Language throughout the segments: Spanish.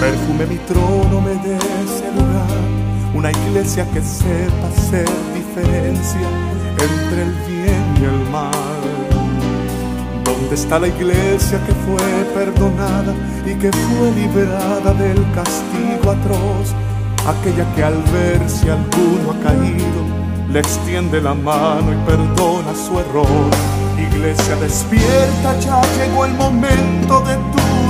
Perfume mi trono, me dé ese lugar. Una iglesia que sepa hacer diferencia entre el bien y el mal. ¿Dónde está la iglesia que fue perdonada y que fue liberada del castigo atroz? Aquella que al ver si alguno ha caído, le extiende la mano y perdona su error. Iglesia despierta, ya llegó el momento de tu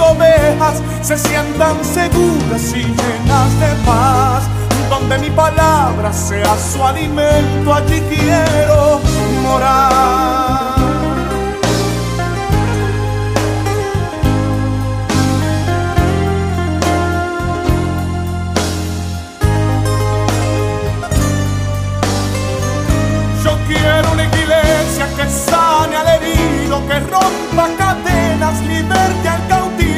ovejas se sientan seguras y llenas de paz. Donde mi palabra sea su alimento, allí quiero morar. que sane al herido, que rompa cadenas, liberte al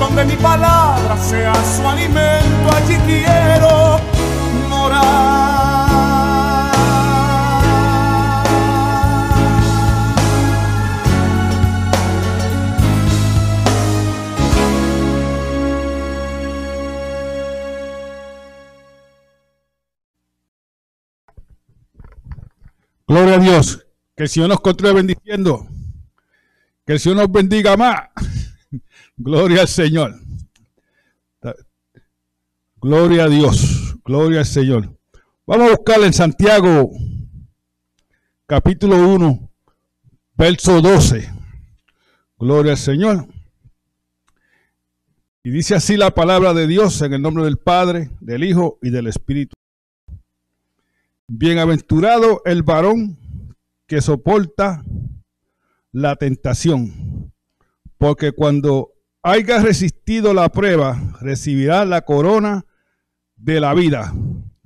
Donde mi palabra sea su alimento, allí quiero morar. Gloria a Dios. Que el Señor nos continúe bendiciendo. Que el Señor nos bendiga más. Gloria al Señor. Gloria a Dios. Gloria al Señor. Vamos a buscarle en Santiago, capítulo 1, verso 12. Gloria al Señor. Y dice así la palabra de Dios en el nombre del Padre, del Hijo y del Espíritu. Bienaventurado el varón que soporta la tentación, porque cuando haya resistido la prueba, recibirá la corona de la vida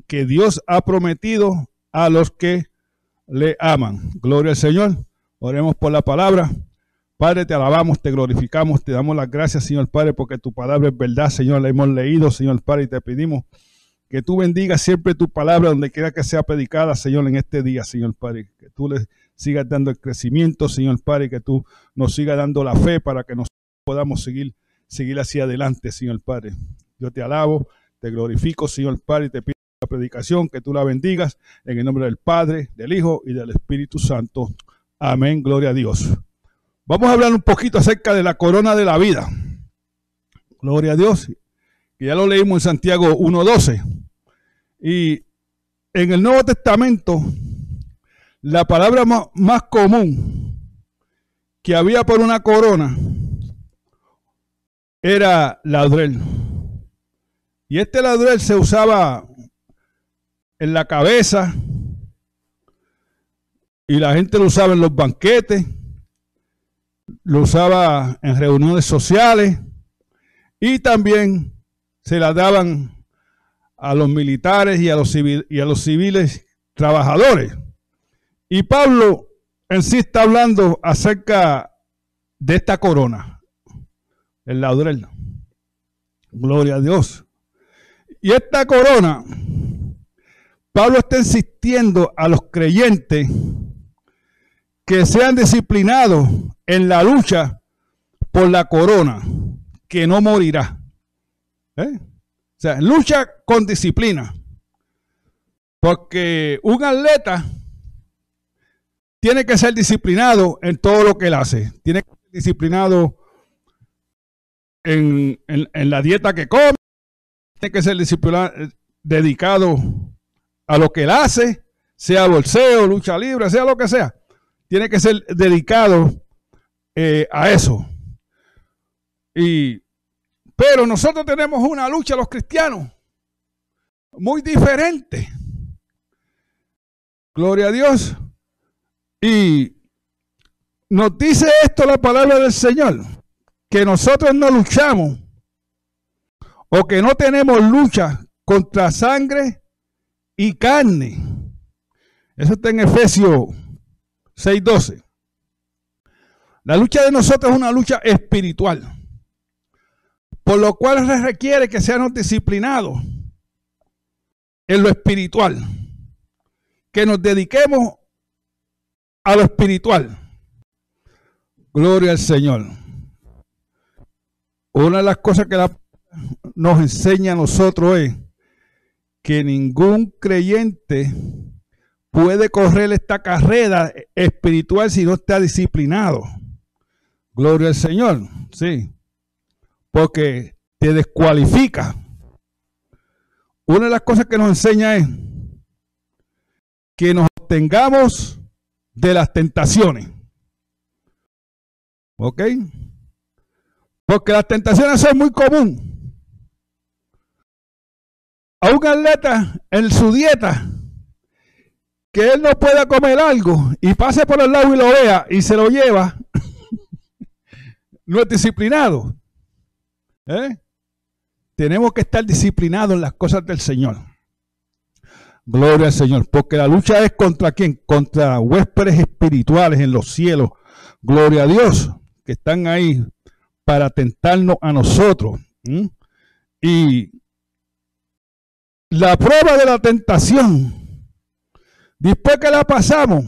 que Dios ha prometido a los que le aman. Gloria al Señor. Oremos por la palabra. Padre, te alabamos, te glorificamos, te damos las gracias, Señor Padre, porque tu palabra es verdad, Señor. La hemos leído, Señor Padre, y te pedimos que tú bendigas siempre tu palabra donde quiera que sea predicada, Señor, en este día, Señor Padre. Que tú le sigas dando el crecimiento, Señor Padre, que tú nos sigas dando la fe para que nos podamos seguir, seguir hacia adelante, Señor Padre. Yo te alabo, te glorifico, Señor Padre, y te pido la predicación, que tú la bendigas en el nombre del Padre, del Hijo y del Espíritu Santo. Amén, gloria a Dios. Vamos a hablar un poquito acerca de la corona de la vida. Gloria a Dios, que ya lo leímos en Santiago 1.12. Y en el Nuevo Testamento, la palabra más, común que había por una corona era ladrel. Y este ladrel se usaba en la cabeza y la gente lo usaba en los banquetes, lo usaba en reuniones sociales y también se la daban a los militares y a los, y a los civiles trabajadores. Y Pablo en sí está hablando acerca de esta corona, el laurel. Gloria a Dios. Y esta corona, Pablo está insistiendo a los creyentes que sean disciplinados en la lucha por la corona, que no morirá. ¿Eh? O sea, lucha con disciplina. Porque un atleta tiene que ser disciplinado en todo lo que él hace. Tiene que ser disciplinado en, la dieta que come. Tiene que ser dedicado a lo que él hace, sea bolseo, lucha libre, sea lo que sea. Tiene que ser dedicado eh, a eso. Y pero nosotros tenemos una lucha, los cristianos, muy diferente. Gloria a Dios. Y nos dice esto la palabra del Señor, que nosotros no luchamos o que no tenemos lucha contra sangre y carne. Eso está en Efesios 6:12. La lucha de nosotros es una lucha espiritual. Por lo cual se requiere que seamos disciplinados en lo espiritual. Que nos dediquemos a lo espiritual. Gloria al Señor. Una de las cosas que nos enseña a nosotros es que ningún creyente puede correr esta carrera espiritual si no está disciplinado. Gloria al Señor. Sí porque te descualifica. Una de las cosas que nos enseña es que nos tengamos de las tentaciones. ¿Ok? Porque las tentaciones son muy comunes. A un atleta en su dieta, que él no pueda comer algo y pase por el lado y lo vea y se lo lleva, no es disciplinado. ¿Eh? Tenemos que estar disciplinados en las cosas del Señor. Gloria al Señor. Porque la lucha es contra quién? Contra huéspedes espirituales en los cielos. Gloria a Dios. Que están ahí para tentarnos a nosotros. Y la prueba de la tentación, después que la pasamos,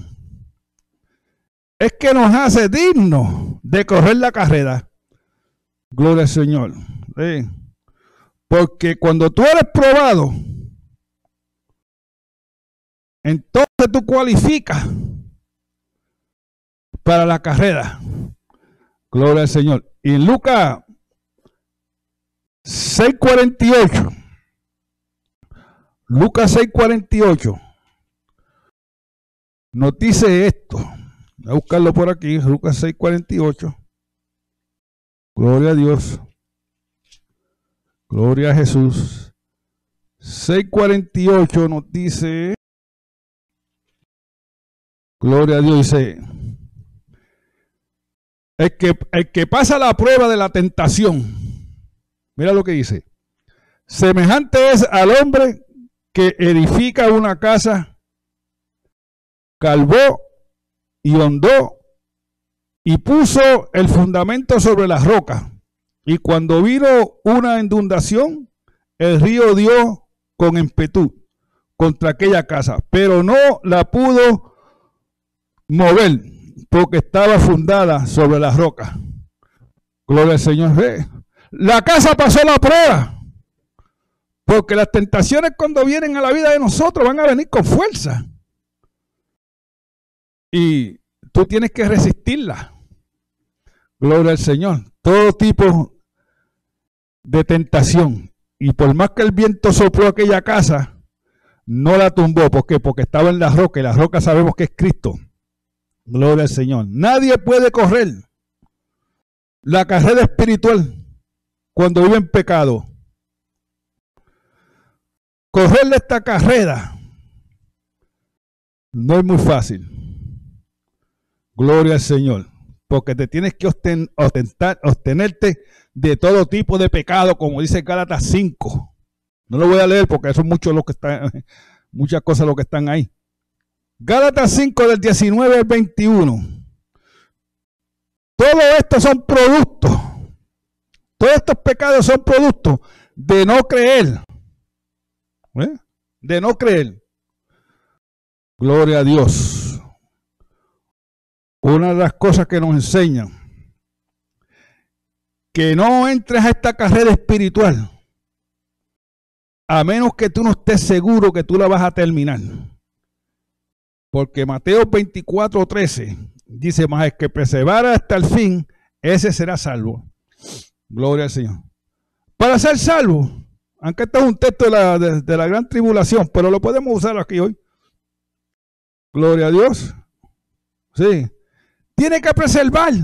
es que nos hace dignos de correr la carrera. Gloria al Señor. Porque cuando tú eres probado, entonces tú cualificas para la carrera. Gloria al Señor. Y en Lucas 6:48, Lucas 6:48, nos dice esto. Voy a buscarlo por aquí, Lucas 6:48. Gloria a Dios. Gloria a Jesús. 648 nos dice, Gloria a Dios, dice, el que, el que pasa la prueba de la tentación, mira lo que dice, semejante es al hombre que edifica una casa, calvó y hondó y puso el fundamento sobre las rocas. Y cuando vino una inundación, el río dio con empetud contra aquella casa, pero no la pudo mover porque estaba fundada sobre las rocas. Gloria al Señor. La casa pasó la prueba. Porque las tentaciones cuando vienen a la vida de nosotros van a venir con fuerza. Y tú tienes que resistirla. Gloria al Señor. Todo tipo de tentación. Y por más que el viento sopló aquella casa, no la tumbó. ¿Por qué? Porque estaba en la roca y la roca sabemos que es Cristo. Gloria al Señor. Nadie puede correr la carrera espiritual cuando vive en pecado. Correrle esta carrera no es muy fácil. Gloria al Señor. Porque te tienes que ostentar, obtenerte de todo tipo de pecado, como dice Gálatas 5. No lo voy a leer porque son muchos que están, muchas cosas lo que están ahí. Gálatas 5 del 19 al 21. Todo esto son productos. Todos estos pecados son productos de no creer. ¿Eh? De no creer. Gloria a Dios. Una de las cosas que nos enseñan que no entres a esta carrera espiritual a menos que tú no estés seguro que tú la vas a terminar. Porque Mateo 24, 13 dice, más es que persevera hasta el fin, ese será salvo. Gloria al Señor. Para ser salvo, aunque este es un texto de la, de la gran tribulación, pero lo podemos usar aquí hoy. Gloria a Dios. Sí. Tiene que preservar.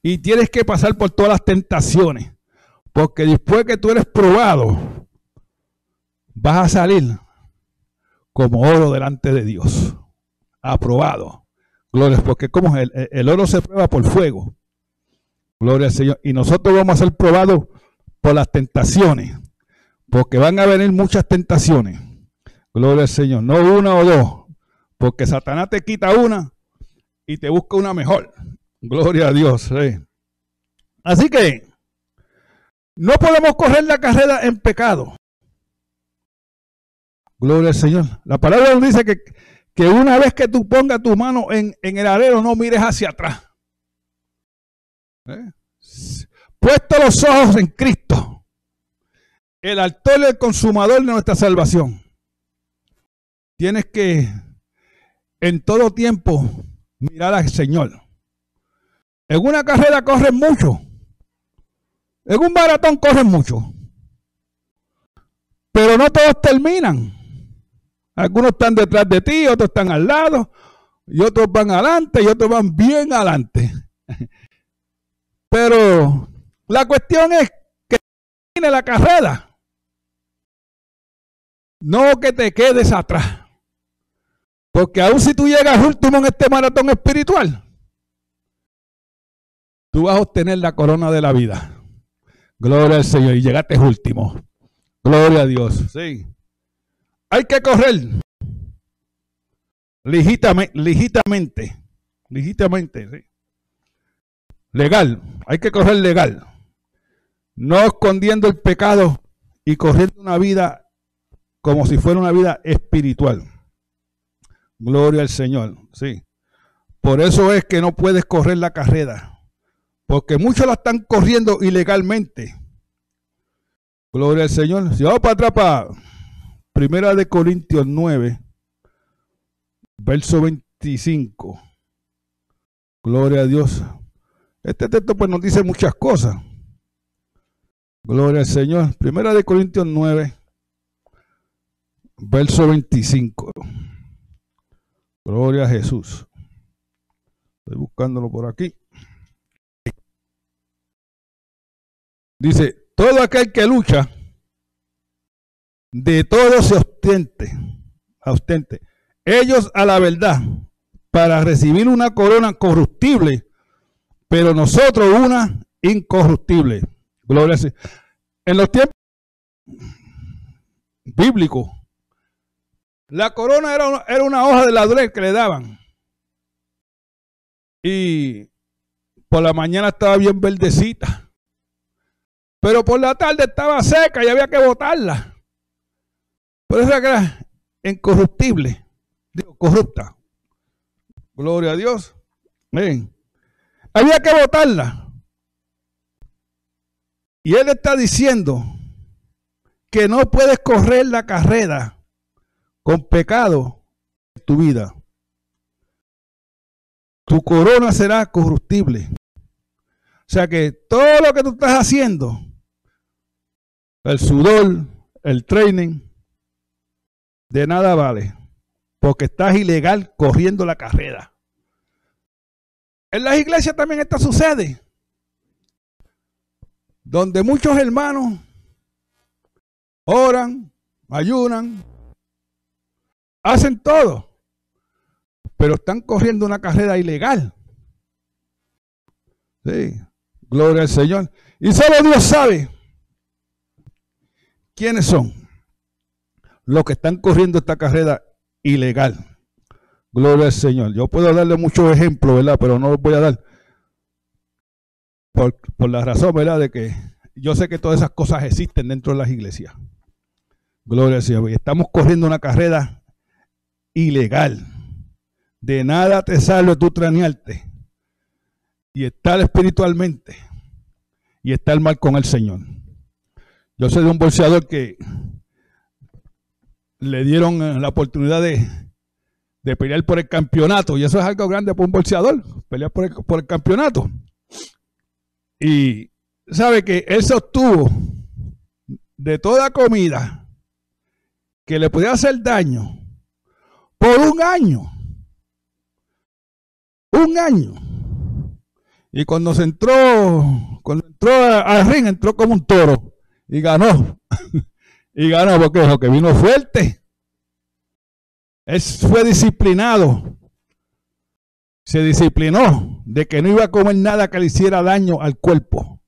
Y tienes que pasar por todas las tentaciones. Porque después que tú eres probado, vas a salir como oro delante de Dios. Aprobado. Gloria, porque como el, el oro se prueba por fuego. Gloria al Señor. Y nosotros vamos a ser probados por las tentaciones. Porque van a venir muchas tentaciones. Gloria al Señor. No una o dos. Porque Satanás te quita una y te busca una mejor. Gloria a Dios. Así que no podemos correr la carrera en pecado. Gloria al Señor. La palabra nos dice que, que una vez que tú pongas tu mano en, el arero, no mires hacia atrás. ¿Eh? Puesto los ojos en Cristo, el autor y el consumador de nuestra salvación. Tienes que en todo tiempo mirar al Señor. En una carrera corren mucho. En un maratón corren mucho. Pero no todos terminan. Algunos están detrás de ti, otros están al lado, y otros van adelante, y otros van bien adelante. Pero la cuestión es que termine la carrera. No que te quedes atrás. Porque aún si tú llegas último en este maratón espiritual, tú vas a obtener la corona de la vida. Gloria al Señor. Y llegaste último. Gloria a Dios. Sí. Hay que correr. Legítamente. Legítimamente. Sí. Legal. Hay que correr legal. No escondiendo el pecado y corriendo una vida como si fuera una vida espiritual. Gloria al Señor. Sí. Por eso es que no puedes correr la carrera porque muchos la están corriendo ilegalmente. Gloria al Señor. Si vamos para atrás, para Primera de Corintios 9, verso 25. Gloria a Dios. Este texto pues nos dice muchas cosas. Gloria al Señor. Primera de Corintios 9, verso 25. Gloria a Jesús. Estoy buscándolo por aquí. Dice, todo aquel que lucha, de todo se ostente, ostente. Ellos a la verdad, para recibir una corona corruptible, pero nosotros una incorruptible. Gloria a Dios. En los tiempos bíblico. La corona era una, era una hoja de ladrón que le daban. Y por la mañana estaba bien verdecita. Pero por la tarde estaba seca y había que botarla. Por eso era incorruptible. Digo, corrupta. Gloria a Dios. Miren. Había que botarla. Y él está diciendo que no puedes correr la carrera con pecado en tu vida. Tu corona será corruptible. O sea que todo lo que tú estás haciendo, el sudor, el training, de nada vale. Porque estás ilegal corriendo la carrera. En las iglesias también esto sucede. Donde muchos hermanos oran, ayunan, hacen todo, pero están corriendo una carrera ilegal. Sí, gloria al Señor. Y solo Dios sabe quiénes son los que están corriendo esta carrera ilegal. Gloria al Señor. Yo puedo darle muchos ejemplos, ¿verdad? Pero no los voy a dar. Por, la razón, ¿verdad? De que yo sé que todas esas cosas existen dentro de las iglesias. Gloria al Señor. Y estamos corriendo una carrera ilegal. De nada te salve tú tranearte. Y estar espiritualmente. Y estar mal con el Señor. Yo soy de un bolseador que le dieron eh, la oportunidad de, pelear por el campeonato. Y eso es algo grande para un bolseador, pelear por el, por el campeonato. Y sabe que él se obtuvo de toda comida que le podía hacer daño por un año. Un año. Y cuando se entró, cuando entró al ring, entró como un toro y ganó. Y ganó porque dijo que vino fuerte. Él fue disciplinado. Se disciplinó de que no iba a comer nada que le hiciera daño al cuerpo.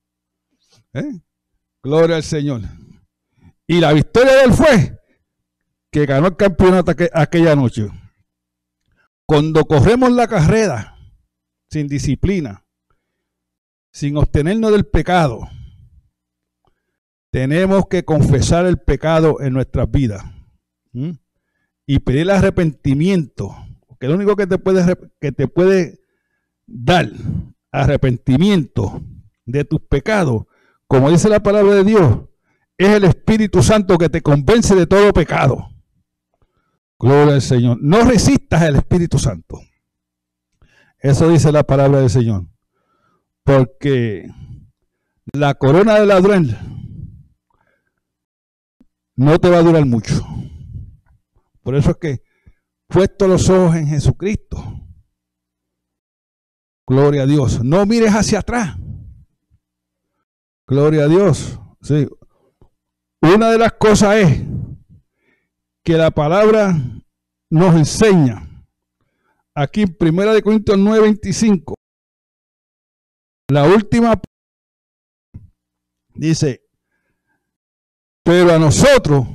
¿Eh? Gloria al Señor. Y la victoria de él fue que ganó el campeonato aquella noche. Cuando corremos la carrera sin disciplina, sin obtenernos del pecado, tenemos que confesar el pecado en nuestras vidas y pedir arrepentimiento, porque lo único que te puede, que te puede dar arrepentimiento de tus pecados, como dice la palabra de Dios, es el Espíritu Santo que te convence de todo pecado. Gloria al Señor. No resistas al Espíritu Santo. Eso dice la palabra del Señor. Porque la corona de ladrón no te va a durar mucho. Por eso es que puesto los ojos en Jesucristo. Gloria a Dios. No mires hacia atrás. Gloria a Dios. Sí. Una de las cosas es que la palabra nos enseña aquí en 1 Corintios 9:25. La última dice, pero a nosotros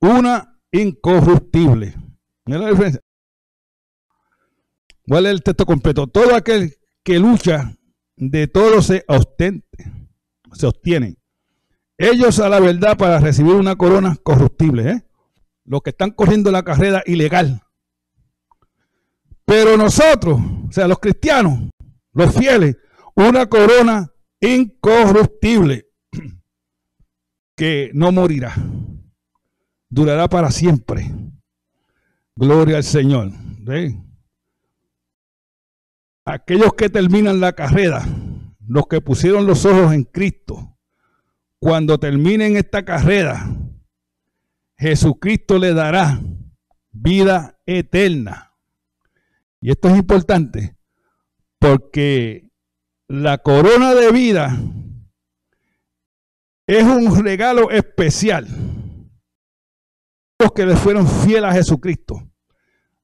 una incorruptible. A leer el texto completo. Todo aquel que lucha, de todo se ostente, se obtiene. Ellos a la verdad para recibir una corona corruptible. ¿eh? Los que están corriendo la carrera ilegal. Pero nosotros, o sea, los cristianos, los fieles, una corona incorruptible que no morirá, durará para siempre. Gloria al Señor. Aquellos que terminan la carrera, los que pusieron los ojos en Cristo, cuando terminen esta carrera, Jesucristo le dará vida eterna. Y esto es importante porque la corona de vida es un regalo especial. Los que le fueron fieles a Jesucristo.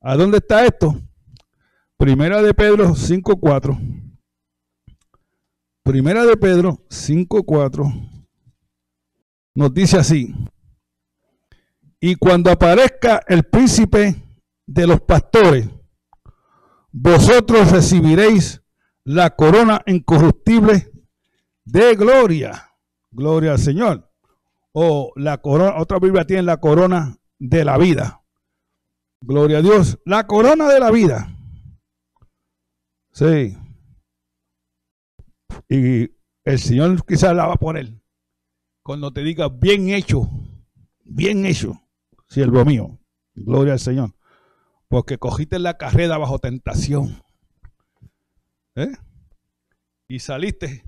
¿A dónde está esto? Primera de Pedro 5.4. Primera de Pedro 5.4 nos dice así. Y cuando aparezca el príncipe de los pastores, vosotros recibiréis la corona incorruptible de gloria. Gloria al Señor. O la corona, otra Biblia tiene la corona de la vida. Gloria a Dios. La corona de la vida. Sí. Y el Señor quizás la va a poner cuando te diga bien hecho, bien hecho, siervo mío. Gloria al Señor. Porque cogiste la carrera bajo tentación. ¿Eh? Y saliste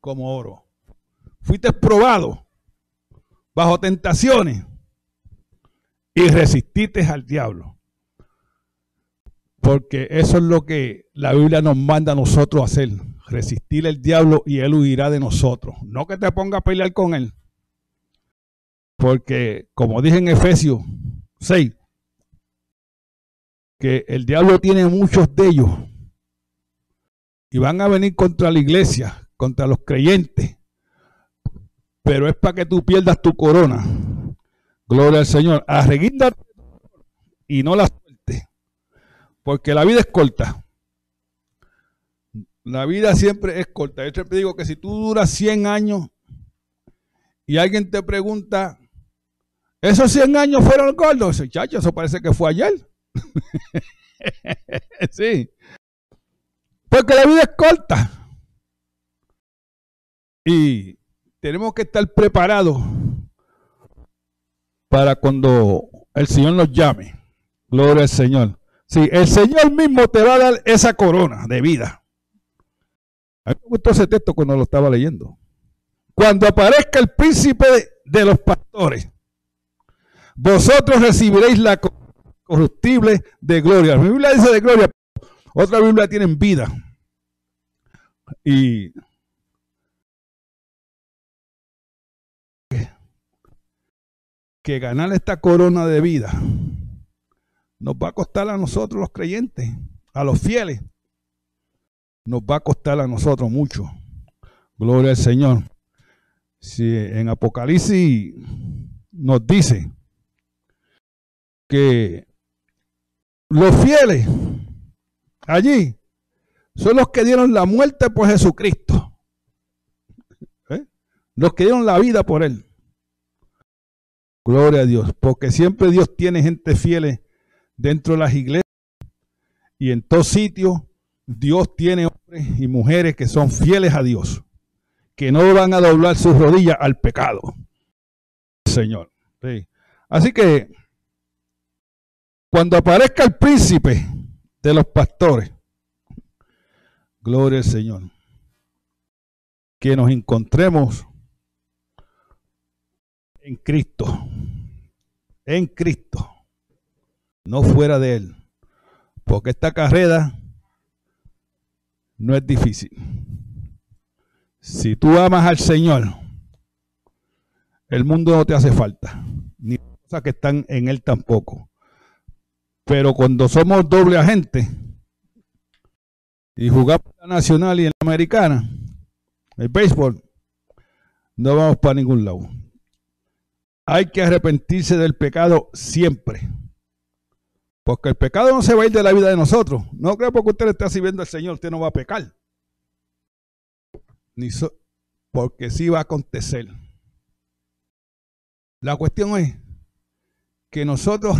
como oro. Fuiste probado bajo tentaciones y resististe al diablo. Porque eso es lo que la Biblia nos manda a nosotros hacer. Resistir al diablo y él huirá de nosotros. No que te ponga a pelear con él. Porque, como dije en Efesios 6, que el diablo tiene muchos de ellos. Y van a venir contra la iglesia, contra los creyentes. Pero es para que tú pierdas tu corona. Gloria al Señor. Arreguíndate y no la suelte. Porque la vida es corta. La vida siempre es corta. Yo te digo que si tú duras 100 años y alguien te pregunta, ¿esos 100 años fueron cortos? Chacho, eso parece que fue ayer. sí. Porque la vida es corta. Y tenemos que estar preparados para cuando el Señor nos llame. Gloria al Señor. Sí, el Señor mismo te va a dar esa corona de vida. A mí me gustó ese texto cuando lo estaba leyendo. Cuando aparezca el príncipe de los pastores, vosotros recibiréis la corruptible de gloria. Mi Biblia dice de gloria, otra Biblia tiene vida. Y que ganar esta corona de vida nos va a costar a nosotros los creyentes, a los fieles. Nos va a costar a nosotros mucho. Gloria al Señor. Si en Apocalipsis nos dice que los fieles allí son los que dieron la muerte por Jesucristo. ¿Eh? Los que dieron la vida por Él. Gloria a Dios, porque siempre Dios tiene gente fiel dentro de las iglesias y en todo sitio Dios tiene hombres y mujeres que son fieles a Dios, que no van a doblar sus rodillas al pecado. Señor. Así que cuando aparezca el príncipe de los pastores, gloria al Señor, que nos encontremos en Cristo, en Cristo, no fuera de Él. Porque esta carrera no es difícil. Si tú amas al Señor, el mundo no te hace falta, ni cosas que están en Él tampoco. Pero cuando somos doble agente y jugamos la nacional y en la americana, el béisbol, no vamos para ningún lado. Hay que arrepentirse del pecado siempre. Porque el pecado no se va a ir de la vida de nosotros. No creo porque usted le está sirviendo al Señor, usted no va a pecar. Ni porque sí va a acontecer. La cuestión es que nosotros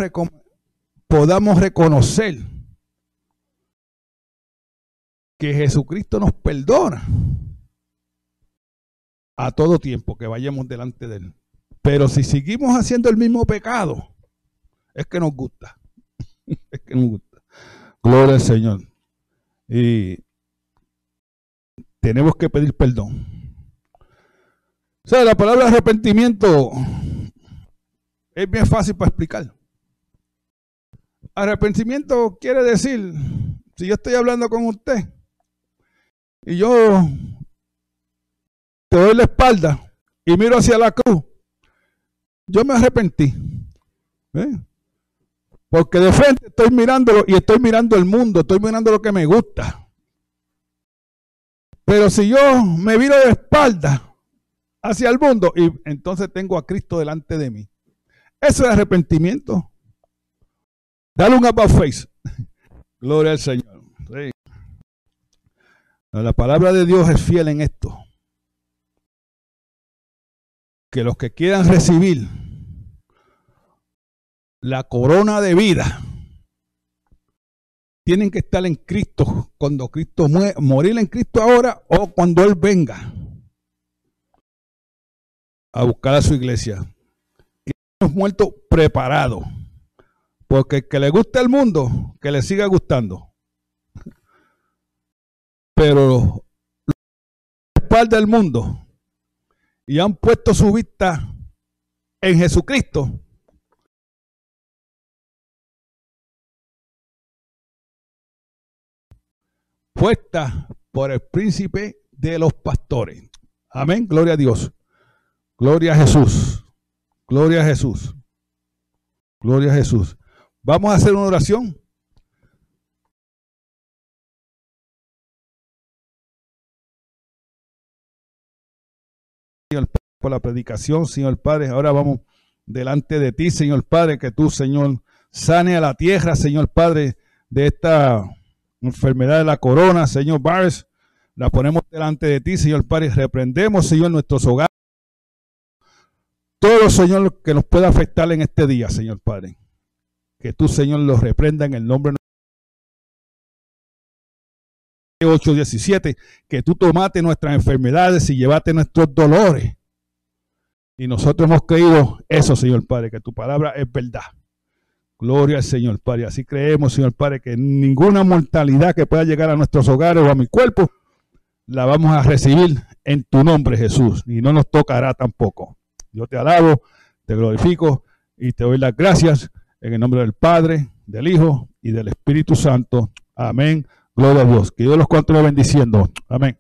podamos reconocer que Jesucristo nos perdona a todo tiempo que vayamos delante de Él. Pero si seguimos haciendo el mismo pecado, es que nos gusta. es que nos gusta. Gloria al Señor. Y tenemos que pedir perdón. O sea, la palabra arrepentimiento es bien fácil para explicar. Arrepentimiento quiere decir, si yo estoy hablando con usted y yo te doy la espalda y miro hacia la cruz, yo me arrepentí. ¿eh? Porque de frente estoy mirándolo y estoy mirando el mundo, estoy mirando lo que me gusta. Pero si yo me viro de espalda hacia el mundo y entonces tengo a Cristo delante de mí, Eso es arrepentimiento. Dale un about face. Gloria al Señor. La palabra de Dios es fiel en esto. Que los que quieran recibir la corona de vida tienen que estar en Cristo cuando Cristo muere, morir en Cristo ahora o cuando Él venga a buscar a su iglesia. Que hemos muerto preparados. Porque el que le gusta el mundo, que le siga gustando. Pero los del mundo y han puesto su vista en Jesucristo, puesta por el príncipe de los pastores. Amén, gloria a Dios. Gloria a Jesús. Gloria a Jesús. Gloria a Jesús. Vamos a hacer una oración. Señor, por la predicación, Señor Padre. Ahora vamos delante de ti, Señor Padre, que tú, Señor, sane a la tierra, Señor Padre, de esta enfermedad de la corona, Señor Barres. La ponemos delante de ti, Señor Padre. Reprendemos, Señor, nuestros hogares. Todo, Señor, que nos pueda afectar en este día, Señor Padre. Que tú, Señor, los reprenda en el nombre de 8:17, que tú tomaste nuestras enfermedades y llevaste nuestros dolores. Y nosotros hemos creído eso, Señor Padre, que tu palabra es verdad. Gloria al Señor Padre. Así creemos, Señor Padre, que ninguna mortalidad que pueda llegar a nuestros hogares o a mi cuerpo, la vamos a recibir en tu nombre, Jesús. Y no nos tocará tampoco. Yo te alabo, te glorifico y te doy las gracias en el nombre del Padre, del Hijo y del Espíritu Santo. Amén. Gloria a Dios. Que Dios los continúe bendiciendo. Amén.